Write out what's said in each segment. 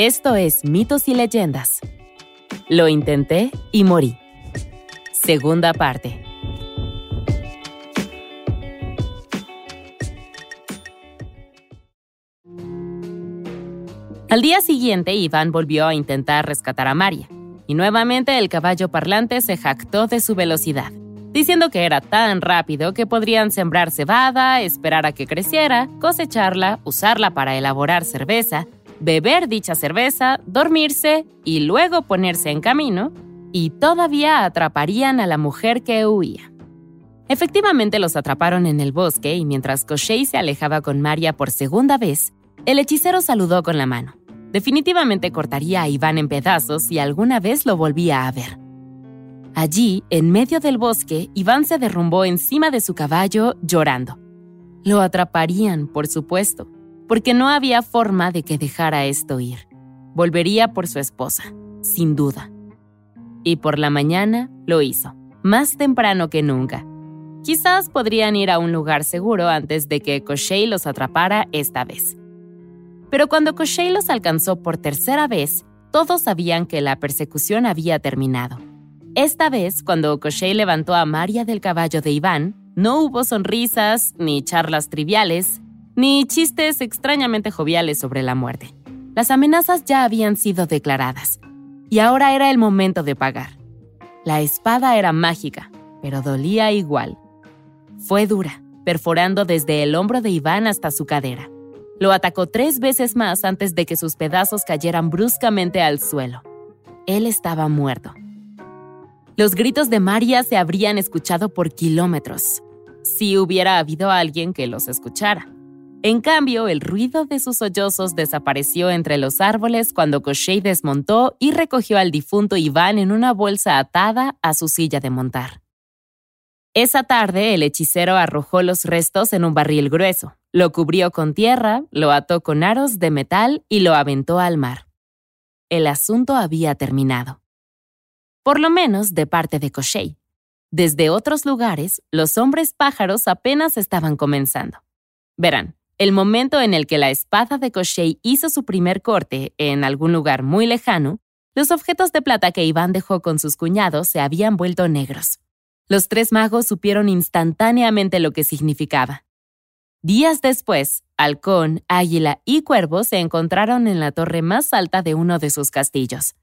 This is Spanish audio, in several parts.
Esto es Mitos y Leyendas. Lo intenté y morí. Segunda parte. Al día siguiente, Iván volvió a intentar rescatar a María, y nuevamente el caballo parlante se jactó de su velocidad, diciendo que era tan rápido que podrían sembrar cebada, esperar a que creciera, cosecharla, usarla para elaborar cerveza, beber dicha cerveza, dormirse y luego ponerse en camino, y todavía atraparían a la mujer que huía. Efectivamente los atraparon en el bosque y mientras Koshei se alejaba con María por segunda vez, el hechicero saludó con la mano. Definitivamente cortaría a Iván en pedazos si alguna vez lo volvía a ver. Allí, en medio del bosque, Iván se derrumbó encima de su caballo llorando. Lo atraparían, por supuesto, porque no había forma de que dejara esto ir. Volvería por su esposa, sin duda. Y por la mañana lo hizo, más temprano que nunca. Quizás podrían ir a un lugar seguro antes de que Koshei los atrapara esta vez. Pero cuando Koshei los alcanzó por tercera vez, todos sabían que la persecución había terminado. Esta vez, cuando Koshei levantó a Maria del caballo de Iván, no hubo sonrisas, ni charlas triviales, ni chistes extrañamente joviales sobre la muerte. Las amenazas ya habían sido declaradas, y ahora era el momento de pagar. La espada era mágica, pero dolía igual. Fue dura, perforando desde el hombro de Iván hasta su cadera. Lo atacó tres veces más antes de que sus pedazos cayeran bruscamente al suelo. Él estaba muerto. Los gritos de María se habrían escuchado por kilómetros, si hubiera habido alguien que los escuchara. En cambio, el ruido de sus sollozos desapareció entre los árboles cuando Koshei desmontó y recogió al difunto Iván en una bolsa atada a su silla de montar. Esa tarde, el hechicero arrojó los restos en un barril grueso, lo cubrió con tierra, lo ató con aros de metal y lo aventó al mar. El asunto había terminado. Por lo menos de parte de Koshei. Desde otros lugares, los hombres pájaros apenas estaban comenzando. Verán, el momento en el que la espada de Koshei hizo su primer corte en algún lugar muy lejano, los objetos de plata que Iván dejó con sus cuñados se habían vuelto negros. Los tres magos supieron instantáneamente lo que significaba. Días después, Halcón, Águila y Cuervo se encontraron en la torre más alta de uno de sus castillos.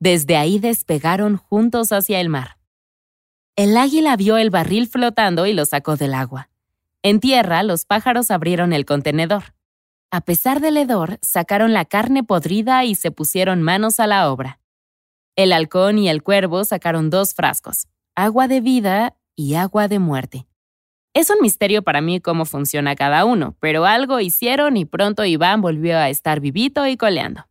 Desde ahí despegaron juntos hacia el mar. El águila vio el barril flotando y lo sacó del agua. En tierra, los pájaros abrieron el contenedor. A pesar del hedor, sacaron la carne podrida y se pusieron manos a la obra. El halcón y el cuervo sacaron dos frascos, agua de vida y agua de muerte. Es un misterio para mí cómo funciona cada uno, pero algo hicieron y pronto Iván volvió a estar vivito y coleando.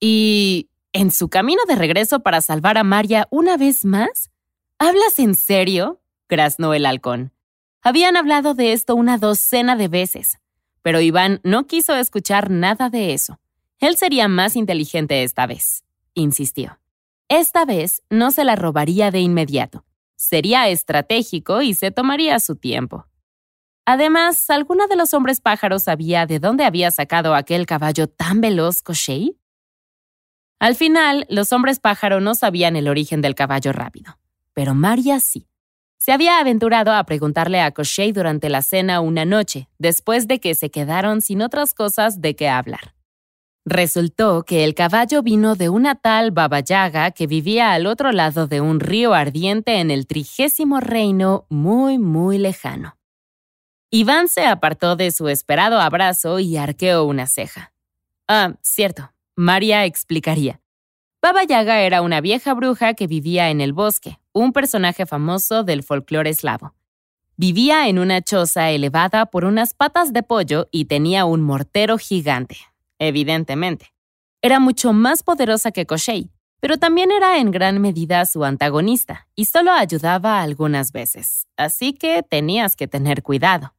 Y... ¿En su camino de regreso para salvar a María una vez más? ¿Hablas en serio? graznó el halcón. Habían hablado de esto una docena de veces, pero Iván no quiso escuchar nada de eso. Él sería más inteligente esta vez, insistió. Esta vez no se la robaría de inmediato. Sería estratégico y se tomaría su tiempo. Además, ¿alguno de los hombres pájaros sabía de dónde había sacado aquel caballo tan veloz Koshei? Al final, los hombres pájaro no sabían el origen del caballo rápido, pero María sí. Se había aventurado a preguntarle a Koshei durante la cena una noche, después de que se quedaron sin otras cosas de qué hablar. Resultó que el caballo vino de una tal Baba Yaga que vivía al otro lado de un río ardiente en el trigésimo reino muy, muy lejano. Iván se apartó de su esperado abrazo y arqueó una ceja. Ah, cierto, María explicaría. Baba Yaga era una vieja bruja que vivía en el bosque, un personaje famoso del folclore eslavo. Vivía en una choza elevada por unas patas de pollo y tenía un mortero gigante, evidentemente. Era mucho más poderosa que Koshei, pero también era en gran medida su antagonista y solo ayudaba algunas veces, así que tenías que tener cuidado.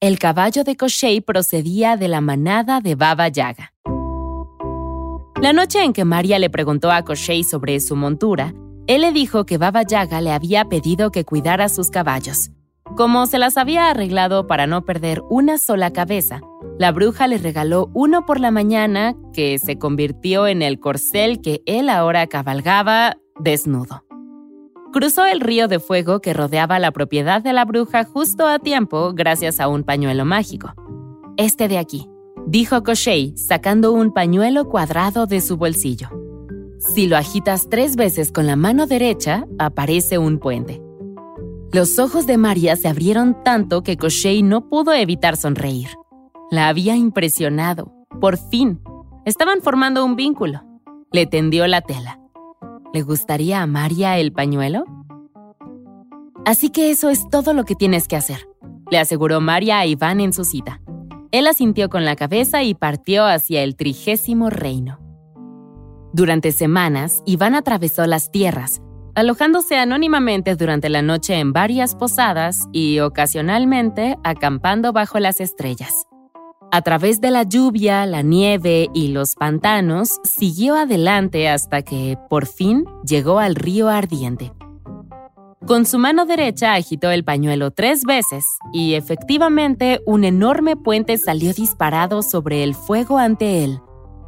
El caballo de Koshei procedía de la manada de Baba Yaga. La noche en que María le preguntó a Koshei sobre su montura, él le dijo que Baba Yaga le había pedido que cuidara sus caballos. Como se las había arreglado para no perder una sola cabeza, la bruja le regaló uno por la mañana que se convirtió en el corcel que él ahora cabalgaba desnudo. Cruzó el río de fuego que rodeaba la propiedad de la bruja justo a tiempo gracias a un pañuelo mágico. Este de aquí, dijo Koshei, sacando un pañuelo cuadrado de su bolsillo. Si lo agitas tres veces con la mano derecha, aparece un puente. Los ojos de María se abrieron tanto que Koshei no pudo evitar sonreír. La había impresionado. Por fin. Estaban formando un vínculo. Le tendió la tela. ¿Le gustaría a María el pañuelo? Así que eso es todo lo que tienes que hacer, le aseguró María a Iván en su cita. Él asintió con la cabeza y partió hacia el trigésimo reino. Durante semanas, Iván atravesó las tierras, alojándose anónimamente durante la noche en varias posadas y ocasionalmente acampando bajo las estrellas. A través de la lluvia, la nieve y los pantanos, siguió adelante hasta que, por fin, llegó al río ardiente. Con su mano derecha agitó el pañuelo tres veces y efectivamente un enorme puente salió disparado sobre el fuego ante él,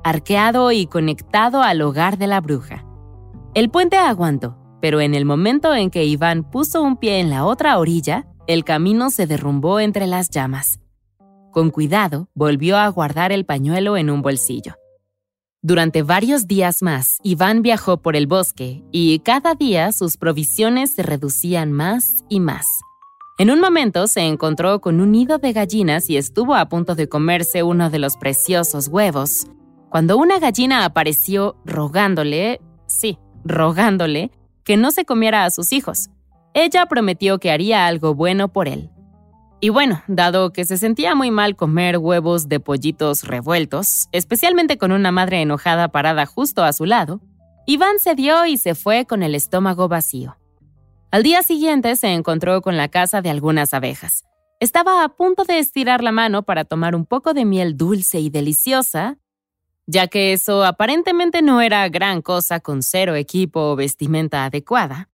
arqueado y conectado al hogar de la bruja. El puente aguantó, pero en el momento en que Iván puso un pie en la otra orilla, el camino se derrumbó entre las llamas. Con cuidado, volvió a guardar el pañuelo en un bolsillo. Durante varios días más, Iván viajó por el bosque y cada día sus provisiones se reducían más y más. En un momento se encontró con un nido de gallinas y estuvo a punto de comerse uno de los preciosos huevos, cuando una gallina apareció rogándole, sí, rogándole, que no se comiera a sus hijos. Ella prometió que haría algo bueno por él. Y bueno, dado que se sentía muy mal comer huevos de pollitos revueltos, especialmente con una madre enojada parada justo a su lado, Iván cedió y se fue con el estómago vacío. Al día siguiente se encontró con la casa de algunas abejas. Estaba a punto de estirar la mano para tomar un poco de miel dulce y deliciosa, ya que eso aparentemente no era gran cosa con cero equipo o vestimenta adecuada,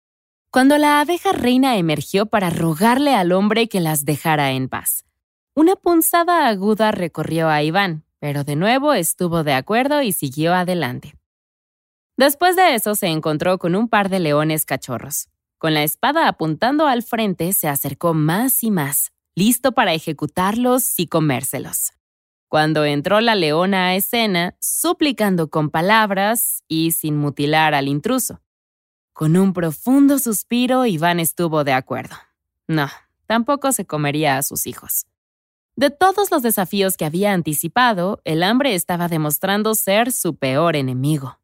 cuando la abeja reina emergió para rogarle al hombre que las dejara en paz. Una punzada aguda recorrió a Iván, pero de nuevo estuvo de acuerdo y siguió adelante. Después de eso se encontró con un par de leones cachorros. Con la espada apuntando al frente se acercó más y más, listo para ejecutarlos y comérselos. Cuando entró la leona a escena, suplicando con palabras y sin mutilar al intruso. Con un profundo suspiro, Iván estuvo de acuerdo. No, tampoco se comería a sus hijos. De todos los desafíos que había anticipado, el hambre estaba demostrando ser su peor enemigo.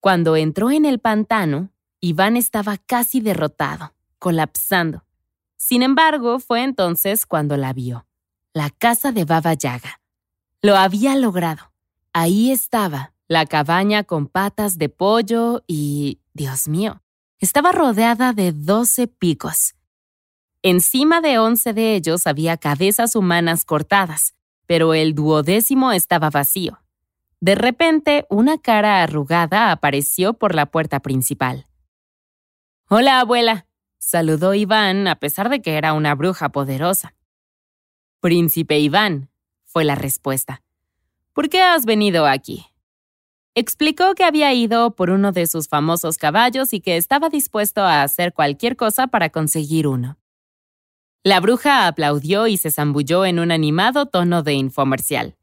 Cuando entró en el pantano, Iván estaba casi derrotado, colapsando. Sin embargo, fue entonces cuando la vio. La casa de Baba Yaga. Lo había logrado. Ahí estaba, la cabaña con patas de pollo y Dios mío, estaba rodeada de doce picos. Encima de once de ellos había cabezas humanas cortadas, pero el duodécimo estaba vacío. De repente, una cara arrugada apareció por la puerta principal. Hola, abuela, saludó Iván a pesar de que era una bruja poderosa. Príncipe Iván, fue la respuesta. ¿Por qué has venido aquí? Explicó que había ido por uno de sus famosos caballos y que estaba dispuesto a hacer cualquier cosa para conseguir uno. La bruja aplaudió y se zambulló en un animado tono de infomercial.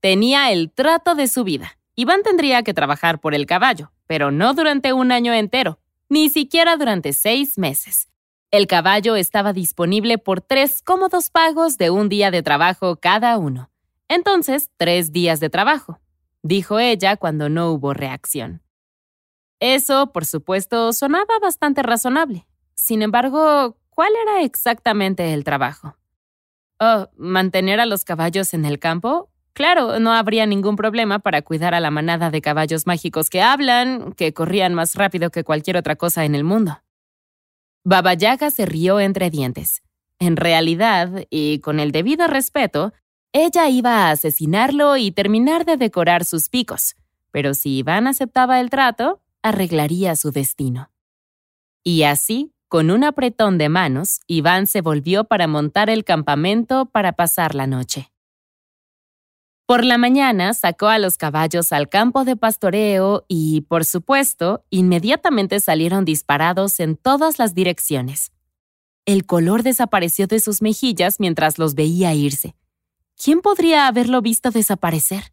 Tenía el trato de su vida. Iván tendría que trabajar por el caballo, pero no durante un año entero, ni siquiera durante seis meses. El caballo estaba disponible por tres cómodos pagos de un día de trabajo cada uno. Entonces, tres días de trabajo dijo ella cuando no hubo reacción. Eso, por supuesto, sonaba bastante razonable. Sin embargo, ¿cuál era exactamente el trabajo? Oh, mantener a los caballos en el campo. Claro, no habría ningún problema para cuidar a la manada de caballos mágicos que hablan, que corrían más rápido que cualquier otra cosa en el mundo. Baba se rió entre dientes. En realidad, y con el debido respeto, ella iba a asesinarlo y terminar de decorar sus picos, pero si Iván aceptaba el trato, arreglaría su destino. Y así, con un apretón de manos, Iván se volvió para montar el campamento para pasar la noche. Por la mañana sacó a los caballos al campo de pastoreo y, por supuesto, inmediatamente salieron disparados en todas las direcciones. El color desapareció de sus mejillas mientras los veía irse. ¿Quién podría haberlo visto desaparecer?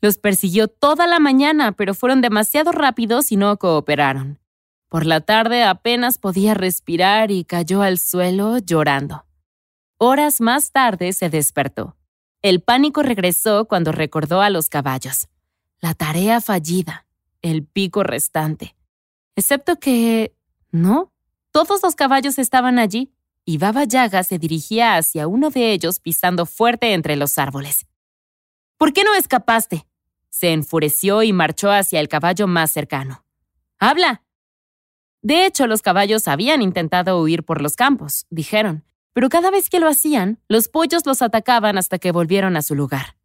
Los persiguió toda la mañana, pero fueron demasiado rápidos y no cooperaron. Por la tarde apenas podía respirar y cayó al suelo llorando. Horas más tarde se despertó. El pánico regresó cuando recordó a los caballos. La tarea fallida, el pico restante. Excepto que... No, todos los caballos estaban allí, y Baba Yaga se dirigía hacia uno de ellos pisando fuerte entre los árboles. ¿Por qué no escapaste? Se enfureció y marchó hacia el caballo más cercano. ¡Habla! De hecho, los caballos habían intentado huir por los campos, dijeron, pero cada vez que lo hacían, los pollos los atacaban hasta que volvieron a su lugar.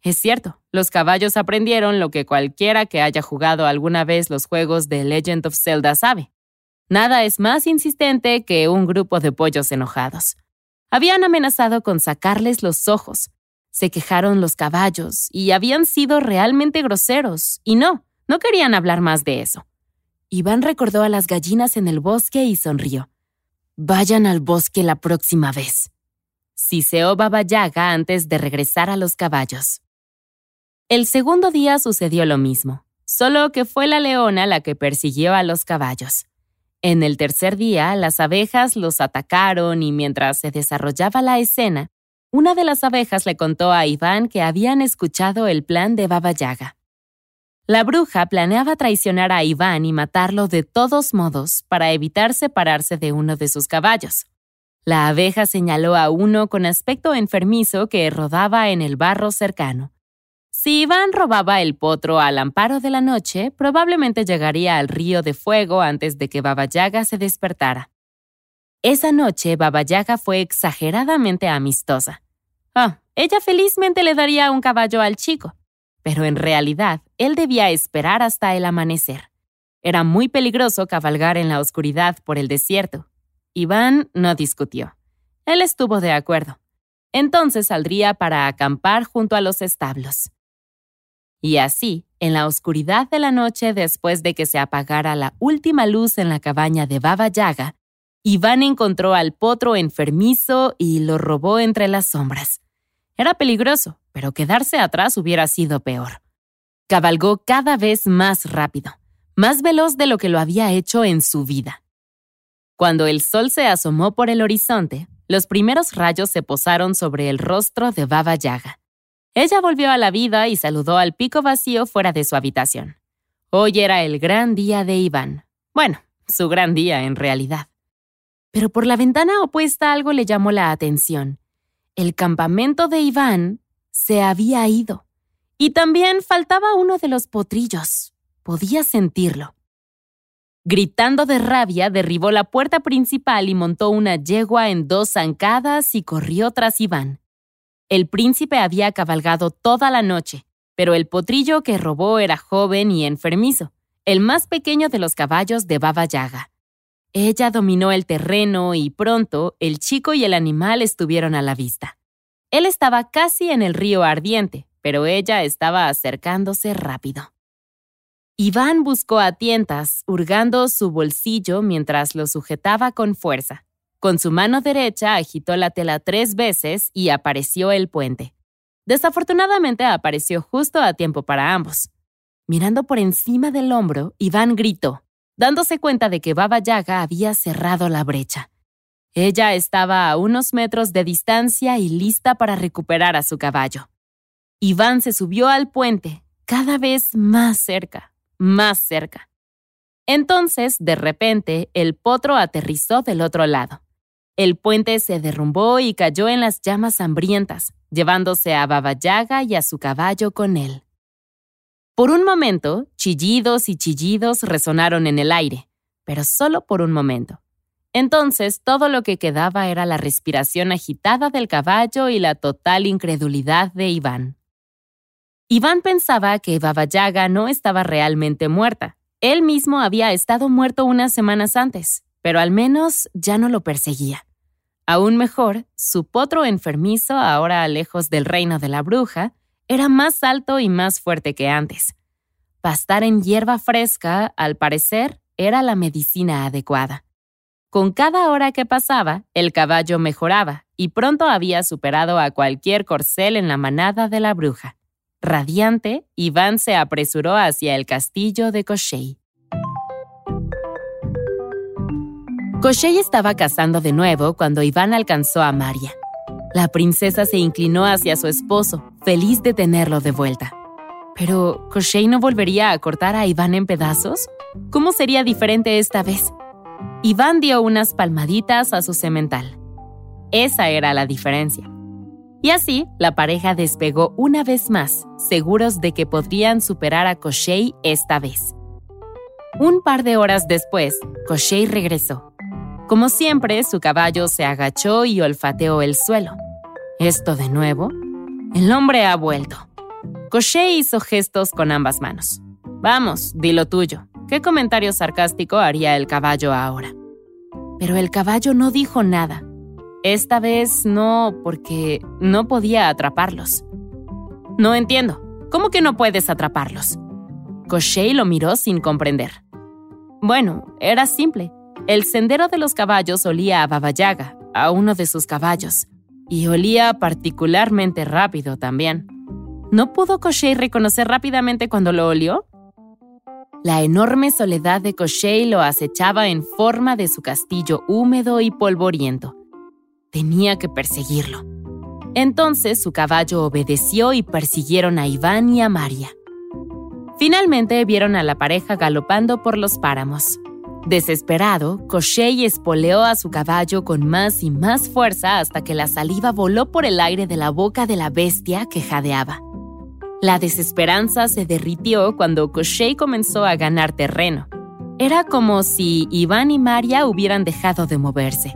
Es cierto, los caballos aprendieron lo que cualquiera que haya jugado alguna vez los juegos de Legend of Zelda sabe. Nada es más insistente que un grupo de pollos enojados. Habían amenazado con sacarles los ojos. Se quejaron los caballos y habían sido realmente groseros. Y no, no querían hablar más de eso. Iván recordó a las gallinas en el bosque y sonrió. Vayan al bosque la próxima vez. Siseó Baba Yaga antes de regresar a los caballos. El segundo día sucedió lo mismo, solo que fue la leona la que persiguió a los caballos. En el tercer día, las abejas los atacaron y mientras se desarrollaba la escena, una de las abejas le contó a Iván que habían escuchado el plan de Baba Yaga. La bruja planeaba traicionar a Iván y matarlo de todos modos para evitar separarse de uno de sus caballos. La abeja señaló a uno con aspecto enfermizo que rodaba en el barro cercano. Si Iván robaba el potro al amparo de la noche, probablemente llegaría al río de fuego antes de que Baba Yaga se despertara. Esa noche Baba Yaga fue exageradamente amistosa. Ah, ella felizmente le daría un caballo al chico pero en realidad él debía esperar hasta el amanecer. Era muy peligroso cabalgar en la oscuridad por el desierto. Iván no discutió. Él estuvo de acuerdo. Entonces saldría para acampar junto a los establos. Y así, en la oscuridad de la noche después de que se apagara la última luz en la cabaña de Baba Yaga, Iván encontró al potro enfermizo y lo robó entre las sombras. Era peligroso, pero quedarse atrás hubiera sido peor. Cabalgó cada vez más rápido, más veloz de lo que lo había hecho en su vida. Cuando el sol se asomó por el horizonte, los primeros rayos se posaron sobre el rostro de Baba Yaga. Ella volvió a la vida y saludó al pico vacío fuera de su habitación. Hoy era el gran día de Iván. Bueno, su gran día en realidad. Pero por la ventana opuesta algo le llamó la atención. El campamento de Iván se había ido. Y también faltaba uno de los potrillos. Podía sentirlo. Gritando de rabia, derribó la puerta principal y montó una yegua en dos zancadas y corrió tras Iván. El príncipe había cabalgado toda la noche, pero el potrillo que robó era joven y enfermizo, el más pequeño de los caballos de Baba Yaga. Ella dominó el terreno y pronto el chico y el animal estuvieron a la vista. Él estaba casi en el río ardiente, pero ella estaba acercándose rápido. Iván buscó a tientas, hurgando su bolsillo mientras lo sujetaba con fuerza. Con su mano derecha agitó la tela tres veces y apareció el puente. Desafortunadamente apareció justo a tiempo para ambos. Mirando por encima del hombro, Iván gritó dándose cuenta de que Baba Yaga había cerrado la brecha. Ella estaba a unos metros de distancia y lista para recuperar a su caballo. Iván se subió al puente, cada vez más cerca, más cerca. Entonces, de repente, el potro aterrizó del otro lado. El puente se derrumbó y cayó en las llamas hambrientas, llevándose a Baba Yaga y a su caballo con él. Por un momento, chillidos y chillidos resonaron en el aire, pero solo por un momento. Entonces todo lo que quedaba era la respiración agitada del caballo y la total incredulidad de Iván. Iván pensaba que Baba Yaga no estaba realmente muerta. Él mismo había estado muerto unas semanas antes, pero al menos ya no lo perseguía. Aún mejor, su potro enfermizo, ahora lejos del reino de la bruja, era más alto y más fuerte que antes. Pastar en hierba fresca, al parecer, era la medicina adecuada. Con cada hora que pasaba, el caballo mejoraba y pronto había superado a cualquier corcel en la manada de la bruja. Radiante, Iván se apresuró hacia el castillo de Koshei. Koshei estaba cazando de nuevo cuando Iván alcanzó a Maria. La princesa se inclinó hacia su esposo, feliz de tenerlo de vuelta. Pero, ¿Koshei no volvería a cortar a Iván en pedazos? ¿Cómo sería diferente esta vez? Iván dio unas palmaditas a su semental. Esa era la diferencia. Y así, la pareja despegó una vez más, seguros de que podrían superar a Koshei esta vez. Un par de horas después, Koshei regresó. Como siempre, su caballo se agachó y olfateó el suelo. ¿Esto de nuevo? El hombre ha vuelto. Koshei hizo gestos con ambas manos. Vamos, di lo tuyo. ¿Qué comentario sarcástico haría el caballo ahora? Pero el caballo no dijo nada. Esta vez no, porque no podía atraparlos. No entiendo. ¿Cómo que no puedes atraparlos? Koshei lo miró sin comprender. Bueno, era simple. El sendero de los caballos olía a Babayaga, a uno de sus caballos, y olía particularmente rápido también. ¿No pudo Koshei reconocer rápidamente cuando lo olió? La enorme soledad de Koshei lo acechaba en forma de su castillo húmedo y polvoriento. Tenía que perseguirlo. Entonces su caballo obedeció y persiguieron a Iván y a Maria. Finalmente vieron a la pareja galopando por los páramos. Desesperado, Koshei espoleó a su caballo con más y más fuerza hasta que la saliva voló por el aire de la boca de la bestia que jadeaba. La desesperanza se derritió cuando Koshei comenzó a ganar terreno. Era como si Iván y Maria hubieran dejado de moverse.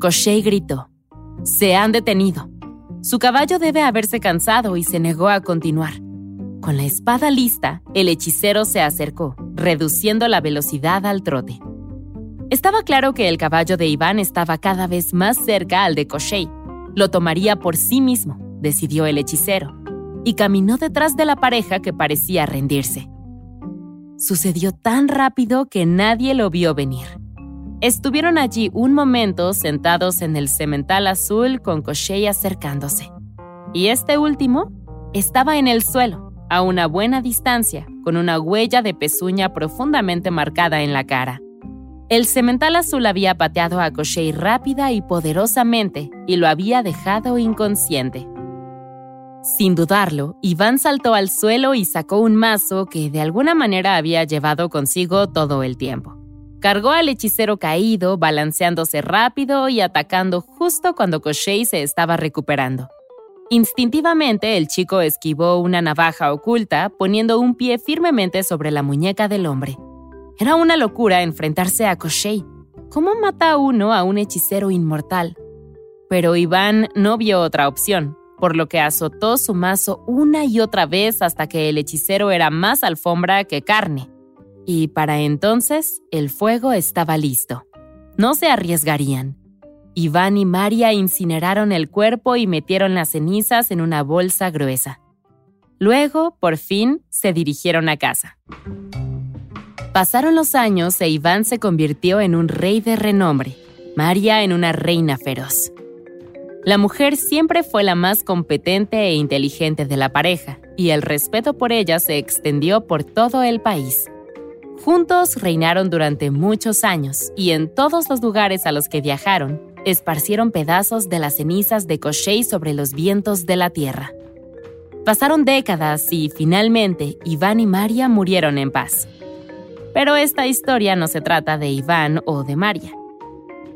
Koshei gritó: Se han detenido. Su caballo debe haberse cansado y se negó a continuar. Con la espada lista, el hechicero se acercó, reduciendo la velocidad al trote. Estaba claro que el caballo de Iván estaba cada vez más cerca al de Koshei. Lo tomaría por sí mismo, decidió el hechicero, y caminó detrás de la pareja que parecía rendirse. Sucedió tan rápido que nadie lo vio venir. Estuvieron allí un momento sentados en el cemental azul con Koshei acercándose. Y este último estaba en el suelo, a una buena distancia, con una huella de pezuña profundamente marcada en la cara. El cemental azul había pateado a Koshei rápida y poderosamente y lo había dejado inconsciente. Sin dudarlo, Iván saltó al suelo y sacó un mazo que de alguna manera había llevado consigo todo el tiempo. Cargó al hechicero caído, balanceándose rápido y atacando justo cuando Koshei se estaba recuperando. Instintivamente el chico esquivó una navaja oculta, poniendo un pie firmemente sobre la muñeca del hombre. Era una locura enfrentarse a Koshei. ¿Cómo mata uno a un hechicero inmortal? Pero Iván no vio otra opción, por lo que azotó su mazo una y otra vez hasta que el hechicero era más alfombra que carne. Y para entonces el fuego estaba listo. No se arriesgarían. Iván y María incineraron el cuerpo y metieron las cenizas en una bolsa gruesa. Luego, por fin, se dirigieron a casa. Pasaron los años e Iván se convirtió en un rey de renombre, María en una reina feroz. La mujer siempre fue la más competente e inteligente de la pareja, y el respeto por ella se extendió por todo el país. Juntos reinaron durante muchos años y en todos los lugares a los que viajaron, esparcieron pedazos de las cenizas de Koshei sobre los vientos de la tierra. Pasaron décadas y finalmente Iván y María murieron en paz. Pero esta historia no se trata de Iván o de María.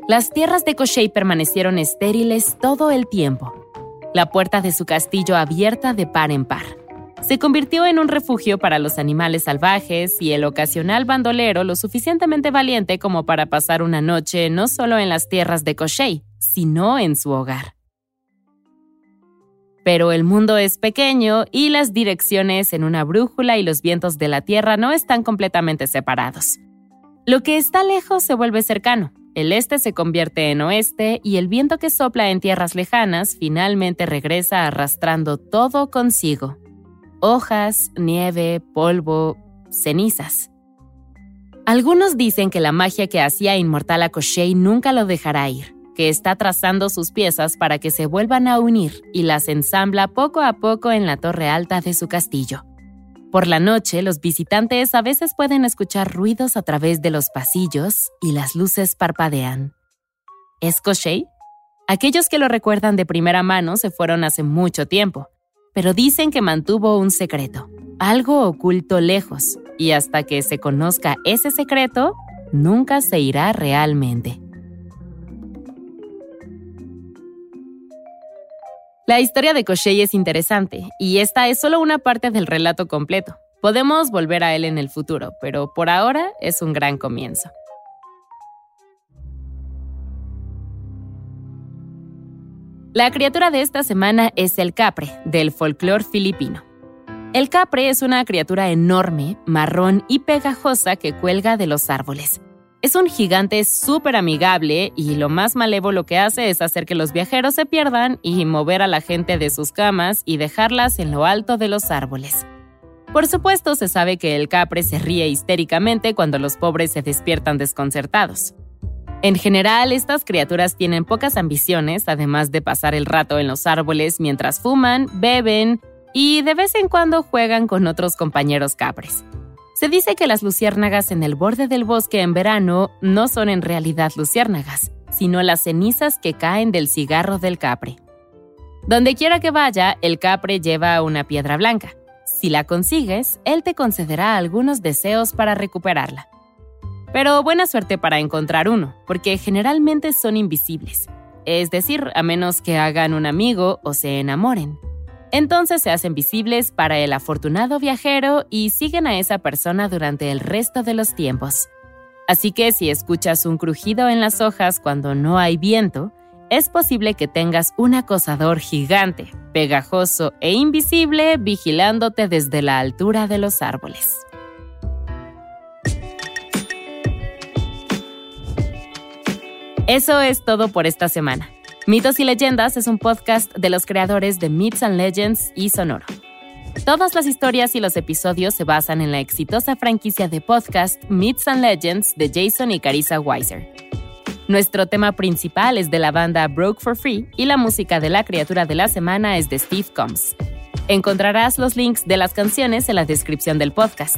Las tierras de Koshei permanecieron estériles todo el tiempo, la puerta de su castillo abierta de par en par se convirtió en un refugio para los animales salvajes y el ocasional bandolero lo suficientemente valiente como para pasar una noche no solo en las tierras de Koshei, sino en su hogar. Pero el mundo es pequeño y las direcciones en una brújula y los vientos de la Tierra no están completamente separados. Lo que está lejos se vuelve cercano, el este se convierte en oeste y el viento que sopla en tierras lejanas finalmente regresa arrastrando todo consigo. Hojas, nieve, polvo, cenizas. Algunos dicen que la magia que hacía inmortal a Koshei nunca lo dejará ir, que está trazando sus piezas para que se vuelvan a unir y las ensambla poco a poco en la torre alta de su castillo. Por la noche, los visitantes a veces pueden escuchar ruidos a través de los pasillos y las luces parpadean. ¿Es Koshei? Aquellos que lo recuerdan de primera mano se fueron hace mucho tiempo, pero dicen que mantuvo un secreto, algo oculto lejos, y hasta que se conozca ese secreto, nunca se irá realmente. La historia de Koshei es interesante, y esta es solo una parte del relato completo. Podemos volver a él en el futuro, pero por ahora es un gran comienzo. La criatura de esta semana es el capre, del folclore filipino. El capre es una criatura enorme, marrón y pegajosa que cuelga de los árboles. Es un gigante súper amigable y lo más malévolo que hace es hacer que los viajeros se pierdan y mover a la gente de sus camas y dejarlas en lo alto de los árboles. Por supuesto, se sabe que el capre se ríe histéricamente cuando los pobres se despiertan desconcertados. En general, estas criaturas tienen pocas ambiciones, además de pasar el rato en los árboles mientras fuman, beben y de vez en cuando juegan con otros compañeros capres. Se dice que las luciérnagas en el borde del bosque en verano no son en realidad luciérnagas, sino las cenizas que caen del cigarro del capre. Donde quiera que vaya, el capre lleva una piedra blanca. Si la consigues, él te concederá algunos deseos para recuperarla. Pero buena suerte para encontrar uno, porque generalmente son invisibles, es decir, a menos que hagan un amigo o se enamoren. Entonces se hacen visibles para el afortunado viajero y siguen a esa persona durante el resto de los tiempos. Así que si escuchas un crujido en las hojas cuando no hay viento, es posible que tengas un acosador gigante, pegajoso e invisible vigilándote desde la altura de los árboles. Eso es todo por esta semana. Mitos y Leyendas es un podcast de los creadores de Myths and Legends y Sonoro. Todas las historias y los episodios se basan en la exitosa franquicia de podcast Myths and Legends de Jason y Carissa Weiser. Nuestro tema principal es de la banda Broke for Free y la música de la criatura de la semana es de Steve Combs. Encontrarás los links de las canciones en la descripción del podcast.